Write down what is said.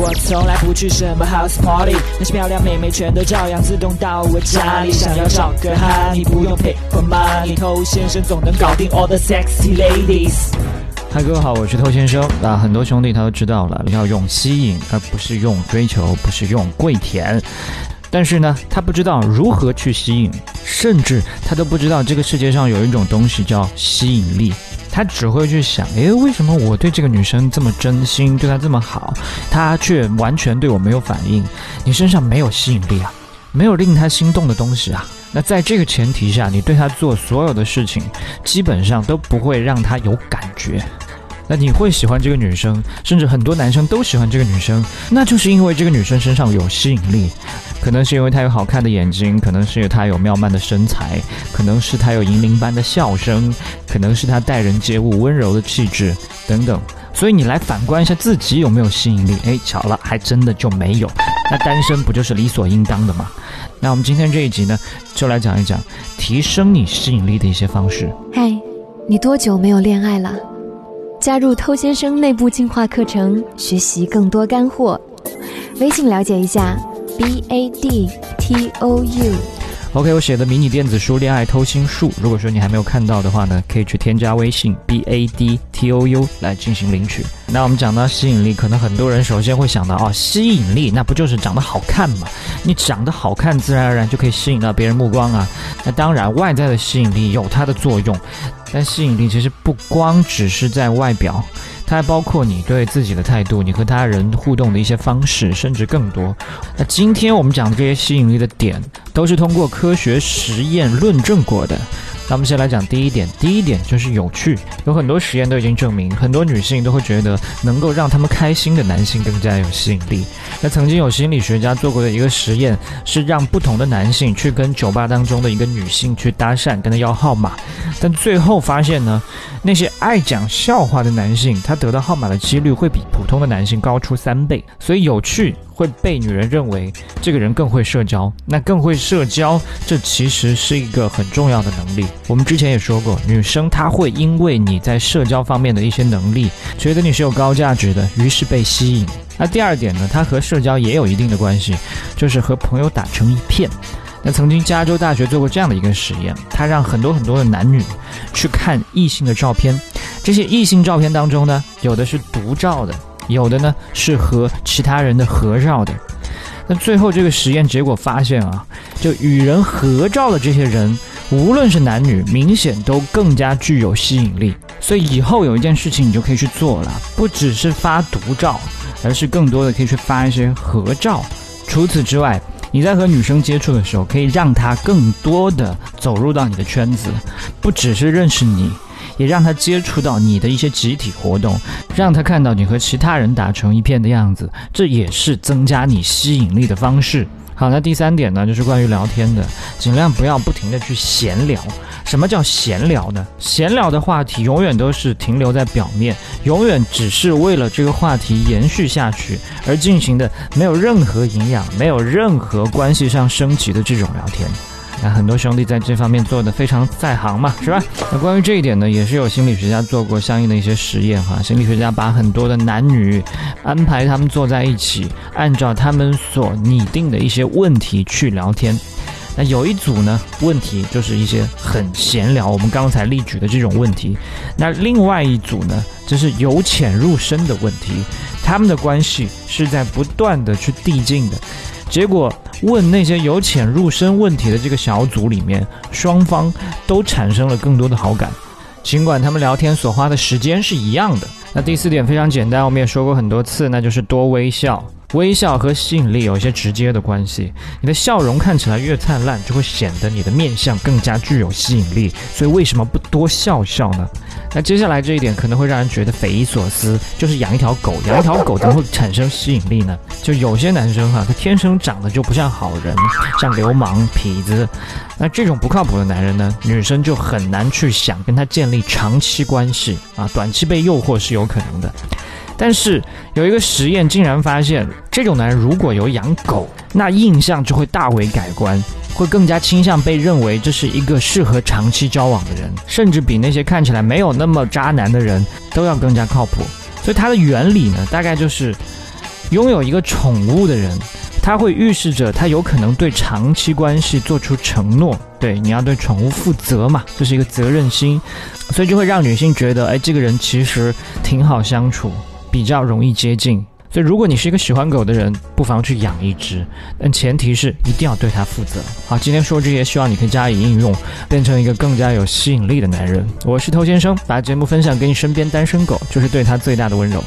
我从来不去什么 house party，那些漂亮妹妹全都照样自动到我家里。想要找个哈，你不用 pay for money，偷先生总能搞定 all the sexy ladies。嗨，各位好，我是偷先生。那很多兄弟他都知道了，要用吸引，而不是用追求，不是用跪舔。但是呢，他不知道如何去吸引，甚至他都不知道这个世界上有一种东西叫吸引力。他只会去想，诶，为什么我对这个女生这么真心，对她这么好，她却完全对我没有反应？你身上没有吸引力啊，没有令她心动的东西啊。那在这个前提下，你对她做所有的事情，基本上都不会让她有感觉。那你会喜欢这个女生，甚至很多男生都喜欢这个女生，那就是因为这个女生身上有吸引力，可能是因为她有好看的眼睛，可能是她有妙曼的身材，可能是她有银铃般的笑声，可能是她待人接物温柔的气质等等。所以你来反观一下自己有没有吸引力？哎，巧了，还真的就没有。那单身不就是理所应当的吗？那我们今天这一集呢，就来讲一讲提升你吸引力的一些方式。嗨，你多久没有恋爱了？加入偷先生内部进化课程，学习更多干货。微信了解一下，b a d t o u。OK，我写的迷你电子书《恋爱偷心术》，如果说你还没有看到的话呢，可以去添加微信 b a d t o u 来进行领取。那我们讲到吸引力，可能很多人首先会想到哦，吸引力那不就是长得好看吗？你长得好看，自然而然就可以吸引到别人目光啊。那当然，外在的吸引力有它的作用。但吸引力其实不光只是在外表，它还包括你对自己的态度，你和他人互动的一些方式，甚至更多。那今天我们讲的这些吸引力的点，都是通过科学实验论证过的。那我们先来讲第一点，第一点就是有趣。有很多实验都已经证明，很多女性都会觉得能够让他们开心的男性更加有吸引力。那曾经有心理学家做过的一个实验，是让不同的男性去跟酒吧当中的一个女性去搭讪，跟她要号码，但最后发现呢，那些爱讲笑话的男性，他得到号码的几率会比普通的男性高出三倍。所以有趣。会被女人认为这个人更会社交，那更会社交，这其实是一个很重要的能力。我们之前也说过，女生她会因为你在社交方面的一些能力，觉得你是有高价值的，于是被吸引。那第二点呢，它和社交也有一定的关系，就是和朋友打成一片。那曾经加州大学做过这样的一个实验，他让很多很多的男女去看异性的照片，这些异性照片当中呢，有的是独照的。有的呢是和其他人的合照的，那最后这个实验结果发现啊，就与人合照的这些人，无论是男女，明显都更加具有吸引力。所以以后有一件事情你就可以去做了，不只是发独照，而是更多的可以去发一些合照。除此之外，你在和女生接触的时候，可以让她更多的走入到你的圈子，不只是认识你。也让他接触到你的一些集体活动，让他看到你和其他人打成一片的样子，这也是增加你吸引力的方式。好，那第三点呢，就是关于聊天的，尽量不要不停的去闲聊。什么叫闲聊呢？闲聊的话题永远都是停留在表面，永远只是为了这个话题延续下去而进行的，没有任何营养，没有任何关系上升级的这种聊天。那很多兄弟在这方面做的非常在行嘛，是吧？那关于这一点呢，也是有心理学家做过相应的一些实验哈。心理学家把很多的男女安排他们坐在一起，按照他们所拟定的一些问题去聊天。那有一组呢，问题就是一些很闲聊，我们刚才例举的这种问题。那另外一组呢，就是由浅入深的问题，他们的关系是在不断的去递进的。结果问那些由浅入深问题的这个小组里面，双方都产生了更多的好感，尽管他们聊天所花的时间是一样的。那第四点非常简单，我们也说过很多次，那就是多微笑。微笑和吸引力有一些直接的关系，你的笑容看起来越灿烂，就会显得你的面相更加具有吸引力。所以为什么不多笑笑呢？那接下来这一点可能会让人觉得匪夷所思，就是养一条狗，养一条狗怎么会产生吸引力呢？就有些男生哈，他天生长得就不像好人，像流氓、痞子，那这种不靠谱的男人呢，女生就很难去想跟他建立长期关系啊，短期被诱惑是有可能的。但是有一个实验竟然发现，这种男人如果有养狗，那印象就会大为改观。会更加倾向被认为这是一个适合长期交往的人，甚至比那些看起来没有那么渣男的人都要更加靠谱。所以它的原理呢，大概就是拥有一个宠物的人，他会预示着他有可能对长期关系做出承诺。对，你要对宠物负责嘛，这是一个责任心，所以就会让女性觉得，哎，这个人其实挺好相处，比较容易接近。所以，如果你是一个喜欢狗的人，不妨去养一只，但前提是一定要对它负责。好，今天说这些，希望你可以加以应用，变成一个更加有吸引力的男人。我是偷先生，把节目分享给你身边单身狗，就是对他最大的温柔。